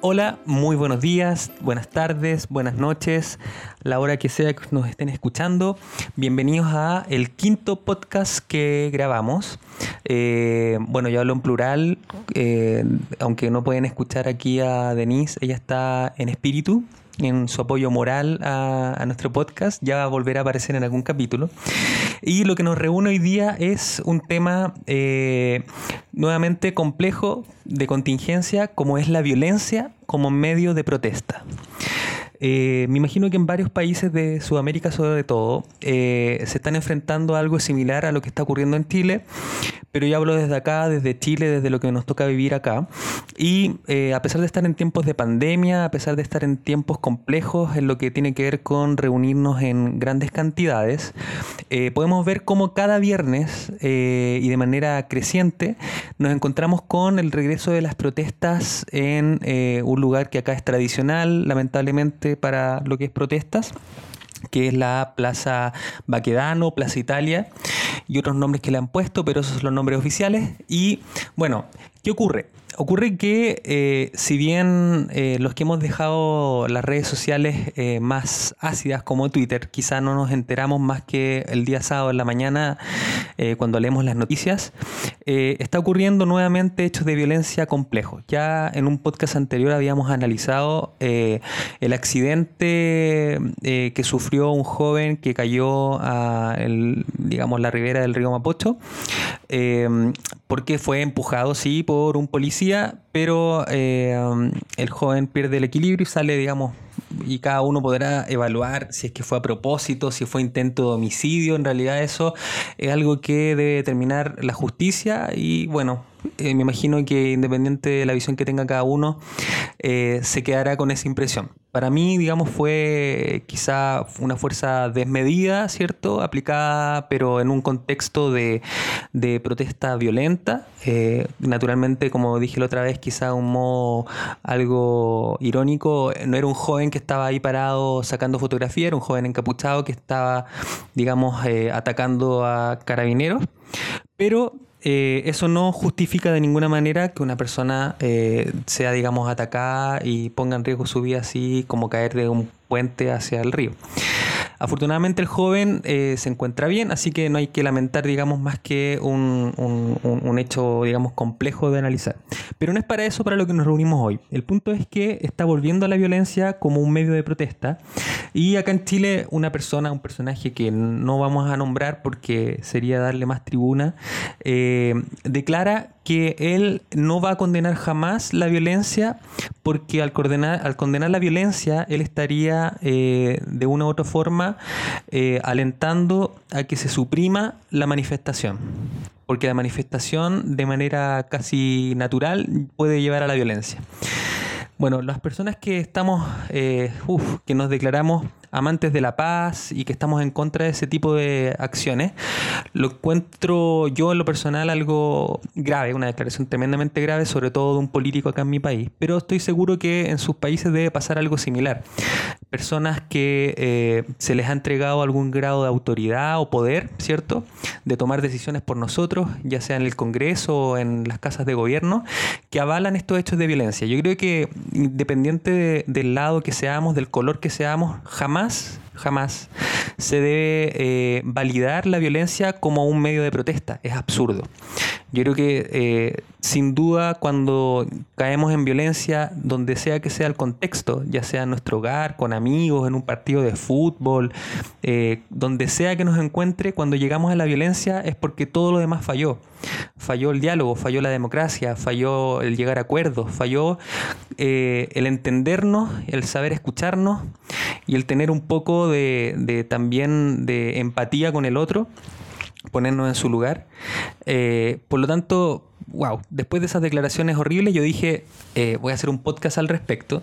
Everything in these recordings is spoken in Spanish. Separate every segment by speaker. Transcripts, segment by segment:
Speaker 1: Hola, muy buenos días, buenas tardes, buenas noches, la hora que sea que nos estén escuchando. Bienvenidos a el quinto podcast que grabamos. Eh, bueno, yo hablo en plural, eh, aunque no pueden escuchar aquí a Denise, ella está en espíritu, en su apoyo moral a, nuestro podcast. Ya va a volver a aparecer en algún capítulo. Y lo que nos reúne hoy día es un tema eh, nuevamente complejo de contingencia, como es la violencia como medio de protesta. Eh, me imagino que en varios países de Sudamérica, sobre todo, eh, se están enfrentando a algo similar a lo que está ocurriendo en Chile, pero yo hablo desde acá, desde Chile, desde lo que nos toca vivir acá. Y eh, a pesar de estar en tiempos de pandemia, a pesar de estar en tiempos complejos en lo que tiene que ver con reunirnos en grandes cantidades, podemos ver cómo cada viernes y de manera creciente nos encontramos con el regreso de las protestas en un lugar que acá es tradicional, lamentablemente para lo que es protestas que es la Plaza Baquedano, Plaza Italia y otros nombres que le han puesto, pero esos son los nombres oficiales. Y bueno, ¿qué ocurre? Ocurre que eh, si bien eh, los que hemos dejado las redes sociales eh, más ácidas como Twitter, quizá no nos enteramos más que el día sábado en la mañana cuando leemos las noticias, está ocurriendo nuevamente hechos de violencia complejos. Ya en un podcast anterior habíamos analizado el accidente que sufrió un joven que cayó a digamos, la ribera del río Mapocho, porque fue empujado, sí, por un policía pero um, el joven pierde el equilibrio y sale, digamos, y cada uno podrá evaluar si es que fue a propósito, si fue intento de homicidio. En realidad eso es algo que debe determinar la justicia y bueno, eh, me imagino que independiente de la visión que tenga cada uno, eh, se quedará con esa impresión. Para mí, digamos, fue quizá una fuerza desmedida, ¿cierto? Aplicada, pero en un contexto de, protesta violenta. Eh, naturalmente, como dije la otra vez, quizá un modo algo irónico, no era un joven que estaba ahí parado sacando fotografía, era un joven encapuchado que estaba, digamos, atacando a carabineros. Pero eh, eso no justifica de ninguna manera que una persona eh, sea, digamos, atacada y ponga en riesgo su vida así como caer de un puente hacia el río. Afortunadamente el joven eh, se encuentra bien, así que no hay que lamentar, digamos, más que un, un, hecho, digamos, complejo de analizar. Pero no es para eso para lo que nos reunimos hoy. El punto es que está volviendo a la violencia como un medio de protesta. Y acá en Chile una persona, un personaje que no vamos a nombrar porque sería darle más tribuna, eh, declara que él no va a condenar jamás la violencia porque al, condenar, al condenar la violencia él estaría eh, de una u otra forma eh, alentando a que se suprima la manifestación. Porque la manifestación de manera casi natural puede llevar a la violencia. Bueno, las personas que estamos, eh, que nos declaramos amantes de la paz y que estamos en contra de ese tipo de acciones, lo encuentro yo en lo personal algo grave, una declaración tremendamente grave, sobre todo de un político acá en mi país, pero estoy seguro que en sus países debe pasar algo similar. Personas que eh, se les ha entregado algún grado de autoridad o poder, ¿cierto? De tomar decisiones por nosotros, ya sea en el Congreso o en las casas de gobierno, que avalan estos hechos de violencia. Yo creo que independiente del lado que seamos, del color que seamos, jamás jamás, se debe eh, validar la violencia como un medio de protesta. Es absurdo. Yo creo que eh, sin duda cuando caemos en violencia, donde sea que sea el contexto, ya sea en nuestro hogar, con amigos, en un partido de fútbol, eh, donde sea que nos encuentre, cuando llegamos a la violencia es porque todo lo demás falló. Falló el diálogo, falló la democracia, falló el llegar a acuerdos, falló eh, el entendernos, el saber escucharnos y el tener un poco de también de empatía con el otro ponernos en su lugar. Eh, por lo tanto, wow, después de esas declaraciones horribles yo dije, eh, voy a hacer un podcast al respecto,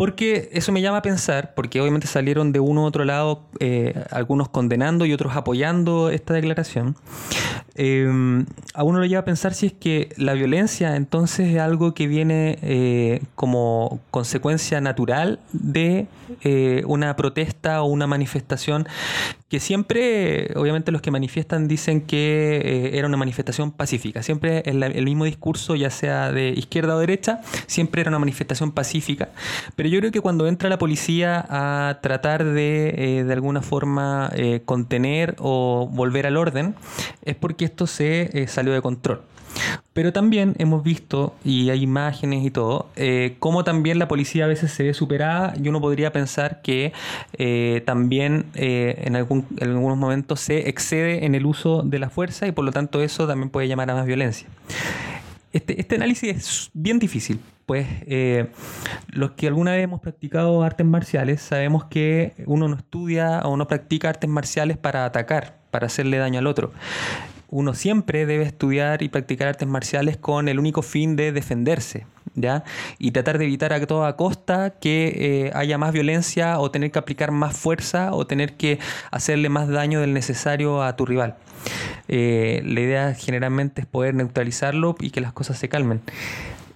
Speaker 1: Porque eso me llama a pensar, porque obviamente salieron de uno u otro lado, eh, algunos condenando y otros apoyando esta declaración. Eh, a uno lo lleva a pensar si es que la violencia entonces es algo que viene eh, como consecuencia natural de una protesta o una manifestación que siempre, obviamente los que manifiestan dicen que era una manifestación pacífica. Siempre el, el mismo discurso, ya sea de izquierda o derecha, siempre era una manifestación pacífica. Pero yo creo que cuando entra la policía a tratar de, eh, de alguna forma, eh, contener o volver al orden, es porque esto se eh, salió de control. Pero también hemos visto, y hay imágenes y todo, cómo también la policía a veces se ve superada y uno podría pensar que también en, algún, en algunos momentos se excede en el uso de la fuerza y por lo tanto eso también puede llamar a más violencia. Este, este análisis es bien difícil, pues los que alguna vez hemos practicado artes marciales sabemos que uno no estudia o no practica artes marciales para atacar, para hacerle daño al otro uno siempre debe estudiar y practicar artes marciales con el único fin de defenderse, ¿ya? Y tratar de evitar a toda costa que eh, haya más violencia o tener que aplicar más fuerza o tener que hacerle más daño del necesario a tu rival. Eh, la idea generalmente es poder neutralizarlo y que las cosas se calmen.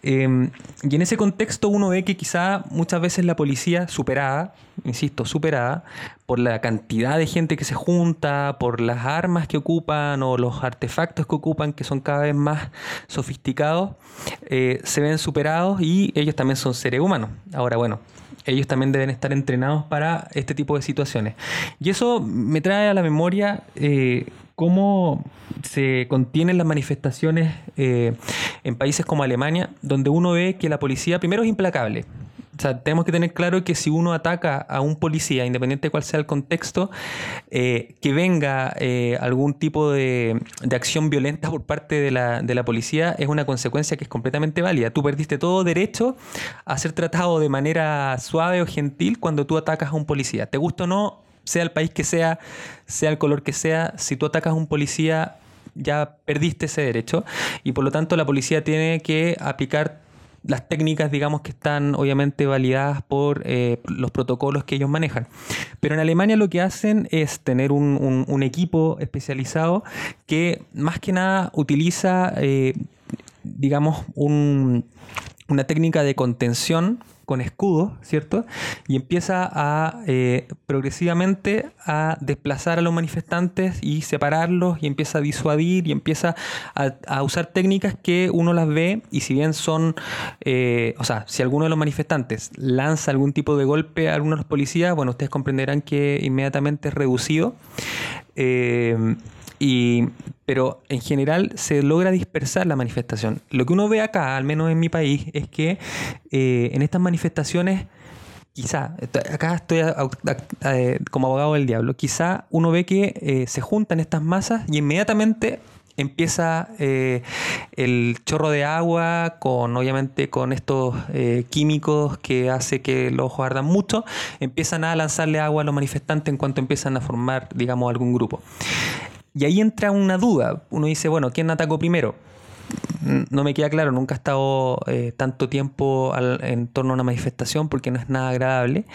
Speaker 1: Em, y en ese contexto uno ve que quizá muchas veces la policía superada, insisto, superada, por la cantidad de gente que se junta, por las armas que ocupan o los artefactos que ocupan, que son cada vez más sofisticados, eh, se ven superados y ellos también son seres humanos. Ahora, bueno, ellos también deben estar entrenados para este tipo de situaciones. Y eso me trae a la memoria eh, cómo se contienen las manifestaciones eh, en países como Alemania, donde uno ve que la policía primero es implacable. O sea, tenemos que tener claro que si uno ataca a un policía, independiente de cuál sea el contexto, eh, que venga eh, algún tipo de, acción violenta por parte de la, de la, policía es una consecuencia que es completamente válida. Tú perdiste todo derecho a ser tratado de manera suave o gentil cuando tú atacas a un policía. Te gusta o no, sea el país que sea, sea el color que sea, si tú atacas a un policía, ya perdiste ese derecho y por lo tanto la policía tiene que aplicar las técnicas, digamos, que están obviamente validadas por eh, los protocolos que ellos manejan. Pero en Alemania lo que hacen es tener un, equipo especializado que más que nada utiliza, eh, digamos, una técnica de contención con escudo, ¿cierto? Y empieza a eh, progresivamente a desplazar a los manifestantes y separarlos y empieza a disuadir y empieza a, usar técnicas que uno las ve y si bien son, eh, o sea, si alguno de los manifestantes lanza algún tipo de golpe a alguno de los policías, bueno, ustedes comprenderán que inmediatamente es reducido. Eh, y, pero en general se logra dispersar la manifestación. Lo que uno ve acá, al menos en mi país, es que eh, en estas manifestaciones, quizá, acá estoy eh, como abogado del diablo, quizá uno ve que eh, se juntan estas masas y inmediatamente empieza el chorro de agua con obviamente con estos químicos que hace que los ojos ardan mucho empiezan a lanzarle agua a los manifestantes en cuanto empiezan a formar digamos algún grupo y ahí entra una duda. Uno dice, bueno, ¿quién atacó primero? No me queda claro, nunca he estado eh, tanto tiempo en torno a una manifestación porque no es nada agradable,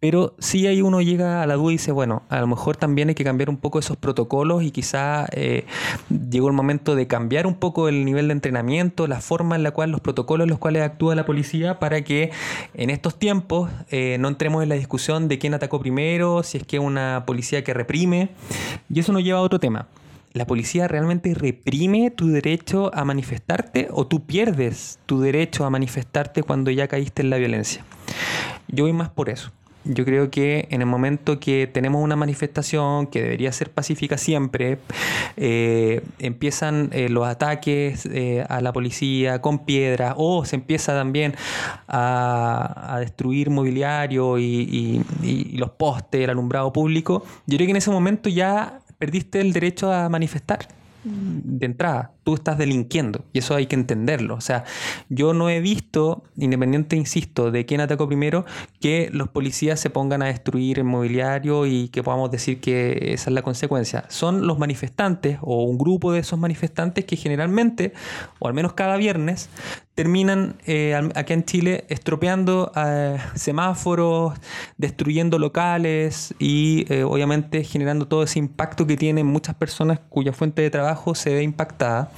Speaker 1: pero sí ahí uno llega a la duda y dice, bueno, a lo mejor también hay que cambiar un poco esos protocolos y quizá eh, llegó el momento de cambiar un poco el nivel de entrenamiento, la forma en la cual los protocolos en los cuales actúa la policía para que en estos tiempos eh, no entremos en la discusión de quién atacó primero, si es que una policía que reprime, y eso nos lleva a otro tema. ¿La policía realmente reprime tu derecho a manifestarte o tú pierdes tu derecho a manifestarte cuando ya caíste en la violencia? Yo voy más por eso. Yo creo que en el momento que tenemos una manifestación que debería ser pacífica siempre, eh, empiezan eh, los ataques eh, a la policía con piedra o se empieza también a, destruir mobiliario y, y, los postes, el alumbrado público, yo creo que en ese momento ya perdiste el derecho a manifestar de entrada. Tú estás delinquiendo y eso hay que entenderlo. O sea, yo no he visto, independiente, insisto, de quién atacó primero, que los policías se pongan a destruir el mobiliario y que podamos decir que esa es la consecuencia. Son los manifestantes o un grupo de esos manifestantes que generalmente, o al menos cada viernes, terminan eh, acá en Chile estropeando eh, semáforos, destruyendo locales y eh, obviamente generando todo ese impacto que tienen muchas personas cuya fuente de trabajo se ve impactada.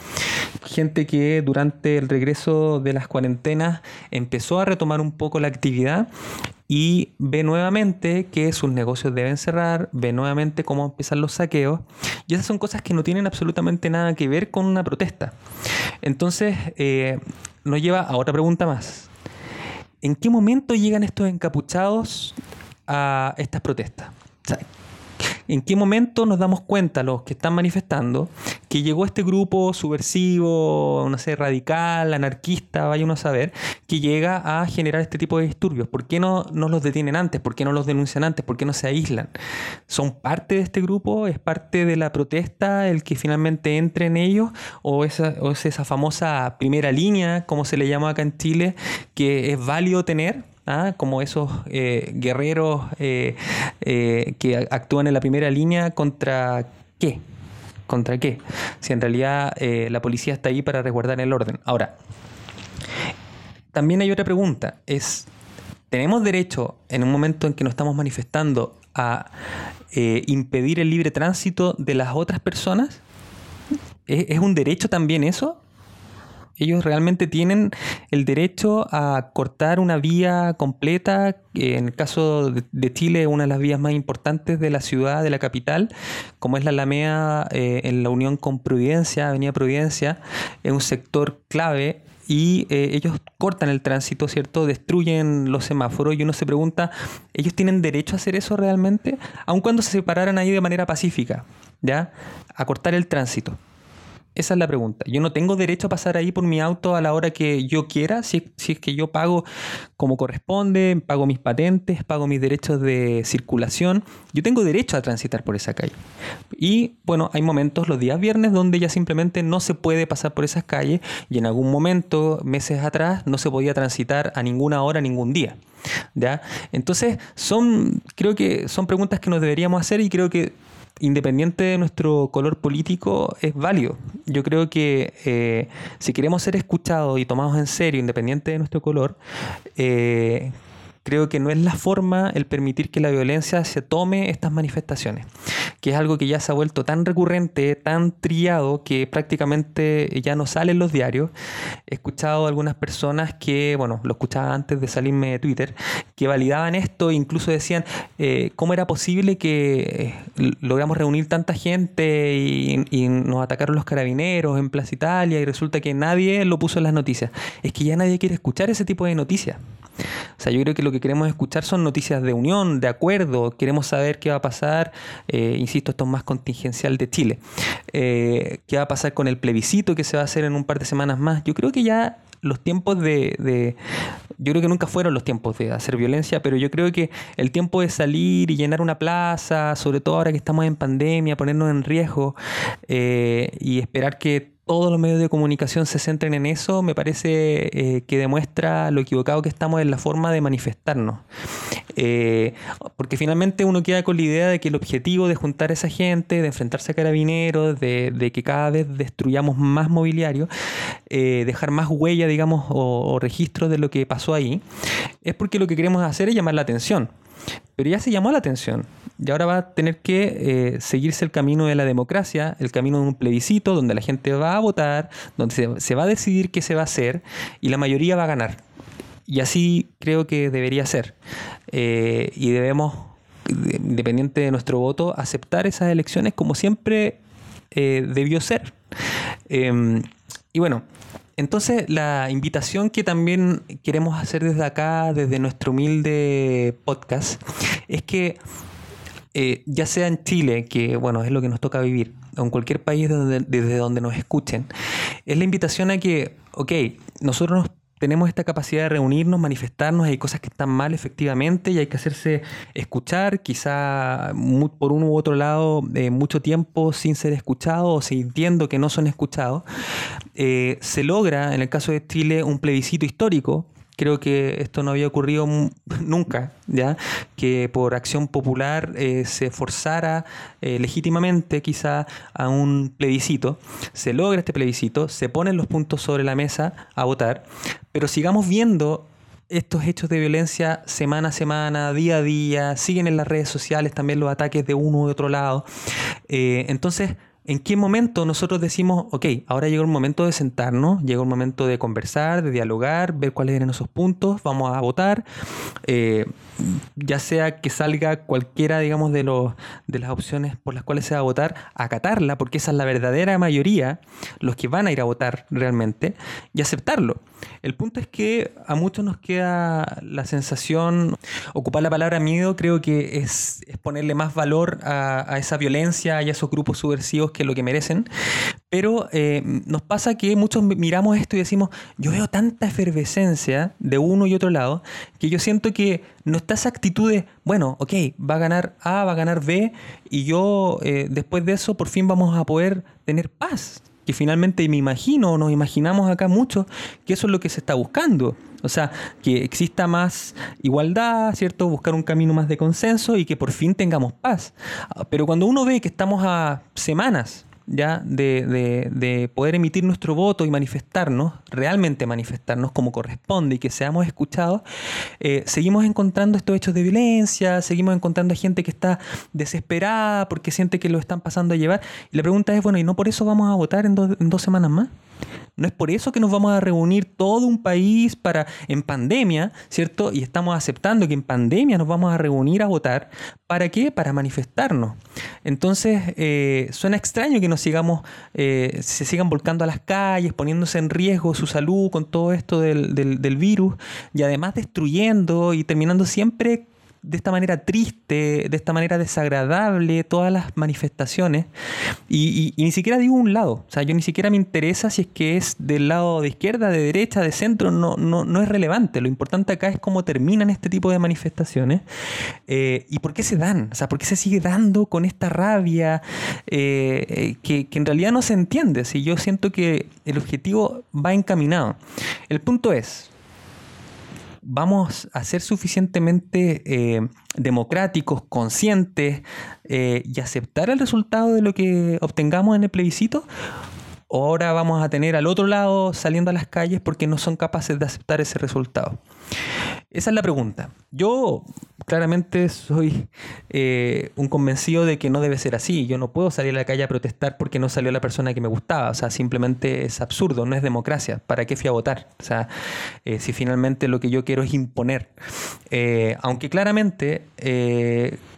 Speaker 1: Gente que durante el regreso de las cuarentenas empezó a retomar un poco la actividad y ve nuevamente que sus negocios deben cerrar, ve nuevamente cómo empiezan los saqueos y esas son cosas que no tienen absolutamente nada que ver con una protesta. Entonces, eh, nos lleva a otra pregunta más. ¿En qué momento llegan estos encapuchados a estas protestas? ¿En qué momento nos damos cuenta, los que están manifestando, que llegó este grupo subversivo, no sé, radical, anarquista, vaya uno a saber, que llega a generar este tipo de disturbios? ¿Por qué no, no los detienen antes? ¿Por qué no los denuncian antes? ¿Por qué no se aíslan? ¿Son parte de este grupo? ¿Es parte de la protesta el que finalmente entre en ellos? ¿O, esa, o es esa famosa primera línea, como se le llama acá en Chile, que es válido tener? ¿Ah? como esos eh, guerreros eh, eh, que actúan en la primera línea contra qué. ¿Contra qué? Si en realidad la policía está ahí para resguardar el orden. Ahora, también hay otra pregunta, es, ¿tenemos derecho en un momento en que nos estamos manifestando a impedir el libre tránsito de las otras personas? ¿Es, un derecho también eso? Ellos realmente tienen el derecho a cortar una vía completa, en el caso de Chile, una de las vías más importantes de la ciudad, de la capital, como es la Alameda eh, en la unión con Providencia, Avenida Providencia, es un sector clave y eh, ellos cortan el tránsito, ¿cierto? Destruyen los semáforos y uno se pregunta, ¿ellos tienen derecho a hacer eso realmente? Aun cuando se separaran ahí de manera pacífica, ¿ya? A cortar el tránsito. Esa es la pregunta. Yo no tengo derecho a pasar ahí por mi auto a la hora que yo quiera, si, es que yo pago como corresponde, pago mis patentes, pago mis derechos de circulación. Yo tengo derecho a transitar por esa calle. Y bueno, hay momentos, los días viernes, donde ya simplemente no se puede pasar por esas calles y en algún momento, meses atrás, no se podía transitar a ninguna hora, ningún día. ¿Ya? Entonces, son, creo que son preguntas que nos deberíamos hacer y creo que independiente de nuestro color político, es válido. Yo creo que eh, si queremos ser escuchados y tomados en serio, independiente de nuestro color, eh, creo que no es la forma el permitir que la violencia se tome estas manifestaciones, que es algo que ya se ha vuelto tan recurrente, tan triado, que prácticamente ya no sale en los diarios. He escuchado a algunas personas que, bueno, lo escuchaba antes de salirme de Twitter, que validaban esto e incluso decían eh, cómo era posible que eh, logramos reunir tanta gente y, y nos atacaron los carabineros en Plaza Italia y resulta que nadie lo puso en las noticias. Es que ya nadie quiere escuchar ese tipo de noticias. O sea, yo creo que lo que queremos escuchar son noticias de unión, de acuerdo, queremos saber qué va a pasar, eh, insisto, esto es más contingencial de Chile, eh, qué va a pasar con el plebiscito que se va a hacer en un par de semanas más. Yo creo que ya los tiempos de, Yo creo que nunca fueron los tiempos de hacer violencia, pero yo creo que el tiempo de salir y llenar una plaza, sobre todo ahora que estamos en pandemia, ponernos en riesgo eh, y esperar que todos los medios de comunicación se centren en eso, me parece eh, que demuestra lo equivocado que estamos en la forma de manifestarnos. Eh, porque finalmente uno queda con la idea de que el objetivo de juntar a esa gente, de enfrentarse a carabineros, de, que cada vez destruyamos más mobiliario, eh, dejar más huella, digamos, o, o registros de lo que pasó ahí, es porque lo que queremos hacer es llamar la atención. Pero ya se llamó la atención y ahora va a tener que eh, seguirse el camino de la democracia, el camino de un plebiscito donde la gente va a votar, donde se, va a decidir qué se va a hacer y la mayoría va a ganar. Y así creo que debería ser. Eh, y debemos, independiente de nuestro voto, aceptar esas elecciones como siempre eh, debió ser. Em, y bueno, entonces, la invitación que también queremos hacer desde acá, desde nuestro humilde podcast, es que eh, ya sea en Chile, que bueno, es lo que nos toca vivir, o en cualquier país desde donde nos escuchen, es la invitación a que, ok, nosotros tenemos esta capacidad de reunirnos, manifestarnos, hay cosas que están mal efectivamente y hay que hacerse escuchar, quizá por uno u otro lado eh, mucho tiempo sin ser escuchado o sintiendo que no son escuchados. Eh, se logra, en el caso de Chile, un plebiscito histórico Creo que esto no había ocurrido nunca, ¿ya? Que por acción popular eh, se forzara eh, legítimamente quizá a un plebiscito. Se logra este plebiscito, se ponen los puntos sobre la mesa a votar, pero sigamos viendo estos hechos de violencia semana a semana, día a día, siguen en las redes sociales también los ataques de uno u otro lado. Eh, entonces, ¿En qué momento nosotros decimos, ok, ahora llegó el momento de sentarnos, llegó el momento de conversar, de dialogar, ver cuáles eran esos puntos, vamos a votar? Eh, ya sea que salga cualquiera, digamos, de, los, de las opciones por las cuales se va a votar, acatarla, porque esa es la verdadera mayoría, los que van a ir a votar realmente, y aceptarlo. El punto es que a muchos nos queda la sensación, ocupar la palabra miedo creo que es, ponerle más valor a, esa violencia y a esos grupos subversivos que lo que merecen, pero eh, nos pasa que muchos miramos esto y decimos, yo veo tanta efervescencia de uno y otro lado, que yo siento que no está esa actitud de, bueno, ok, va a ganar A, va a ganar B, y yo eh, después de eso por fin vamos a poder tener paz que finalmente me imagino, nos imaginamos acá mucho, que eso es lo que se está buscando. O sea, que exista más igualdad, ¿cierto? Buscar un camino más de consenso y que por fin tengamos paz. Ah, pero cuando uno ve que estamos a semanas ya de, de, poder emitir nuestro voto y manifestarnos, realmente manifestarnos como corresponde y que seamos escuchados, eh, seguimos encontrando estos hechos de violencia, seguimos encontrando gente que está desesperada porque siente que lo están pasando a llevar. Y la pregunta es, bueno, ¿y no por eso vamos a votar en dos semanas más? No es por eso que nos vamos a reunir todo un país para en pandemia, ¿cierto? Y estamos aceptando que en pandemia nos vamos a reunir a votar. ¿Para qué? Para manifestarnos. Entonces, eh, suena extraño que nos sigamos, eh, se sigan volcando a las calles, poniéndose en riesgo su salud con todo esto del, del virus y además destruyendo y terminando siempre de esta manera triste, de esta manera desagradable, todas las manifestaciones. Y, ni siquiera digo un lado, o sea, yo ni siquiera me interesa si es que es del lado de izquierda, de derecha, de centro, no, no, no es relevante. Lo importante acá es cómo terminan este tipo de manifestaciones eh, y por qué se dan, o sea, por qué se sigue dando con esta rabia eh, que, que en realidad no se entiende. Si yo siento que el objetivo va encaminado. El punto es, vamos a ser suficientemente eh, democráticos, conscientes eh, y aceptar el resultado de lo que obtengamos en el plebiscito? ¿O ahora vamos a tener al otro lado saliendo a las calles porque no son capaces de aceptar ese resultado? Esa es la pregunta. Yo claramente soy eh, un convencido de que no debe ser así. Yo no puedo salir a la calle a protestar porque no salió la persona que me gustaba. O sea, simplemente es absurdo, no es democracia. ¿Para qué fui a votar? O sea, eh, si finalmente lo que yo quiero es imponer. Eh, aunque claramente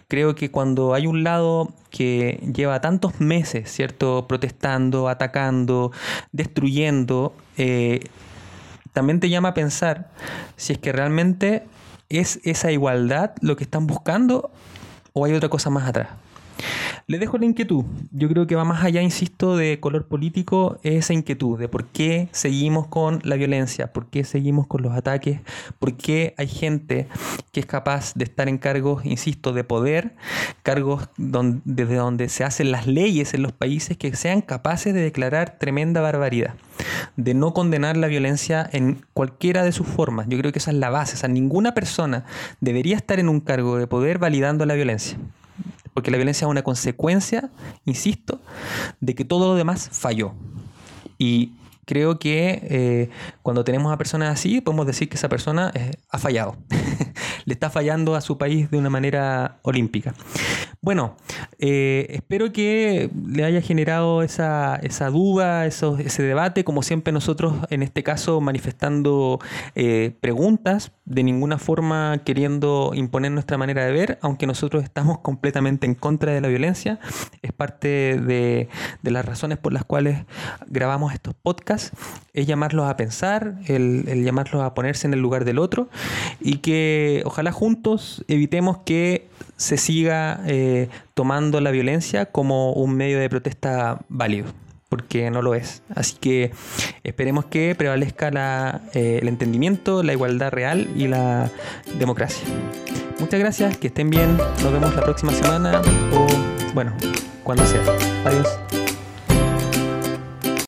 Speaker 1: creo que cuando hay un lado que lleva tantos meses, ¿cierto? Protestando, atacando, destruyendo, también te llama a pensar si es que realmente es esa igualdad lo que están buscando o hay otra cosa más atrás. Le dejo la inquietud. Yo creo que va más allá, insisto, de color político, esa inquietud de por qué seguimos con la violencia, por qué seguimos con los ataques, por qué hay gente que es capaz de estar en cargos, insisto, de poder, cargos desde donde se hacen las leyes en los países que sean capaces de declarar tremenda barbaridad, de no condenar la violencia en cualquiera de sus formas. Yo creo que esa es la base. O sea, ninguna persona debería estar en un cargo de poder validando la violencia porque la violencia es una consecuencia, insisto, de que todo lo demás falló. Y creo que eh, cuando tenemos a personas así, podemos decir que esa persona eh, ha fallado. Le está fallando a su país de una manera olímpica. Bueno, eh, espero que le haya generado esa, esa duda, ese debate, como siempre nosotros en este caso manifestando preguntas, de ninguna forma queriendo imponer nuestra manera de ver, aunque nosotros estamos completamente en contra de la violencia, es parte de, las razones por las cuales grabamos estos podcasts, es llamarlos a pensar, el, llamarlos a ponerse en el lugar del otro y que ojalá juntos evitemos que se siga eh, tomando la violencia como un medio de protesta válido, porque no lo es. Así que esperemos que prevalezca eh, el entendimiento, la igualdad real y la democracia. Muchas gracias, que estén bien, nos vemos la próxima semana o bueno, cuando sea. Adiós.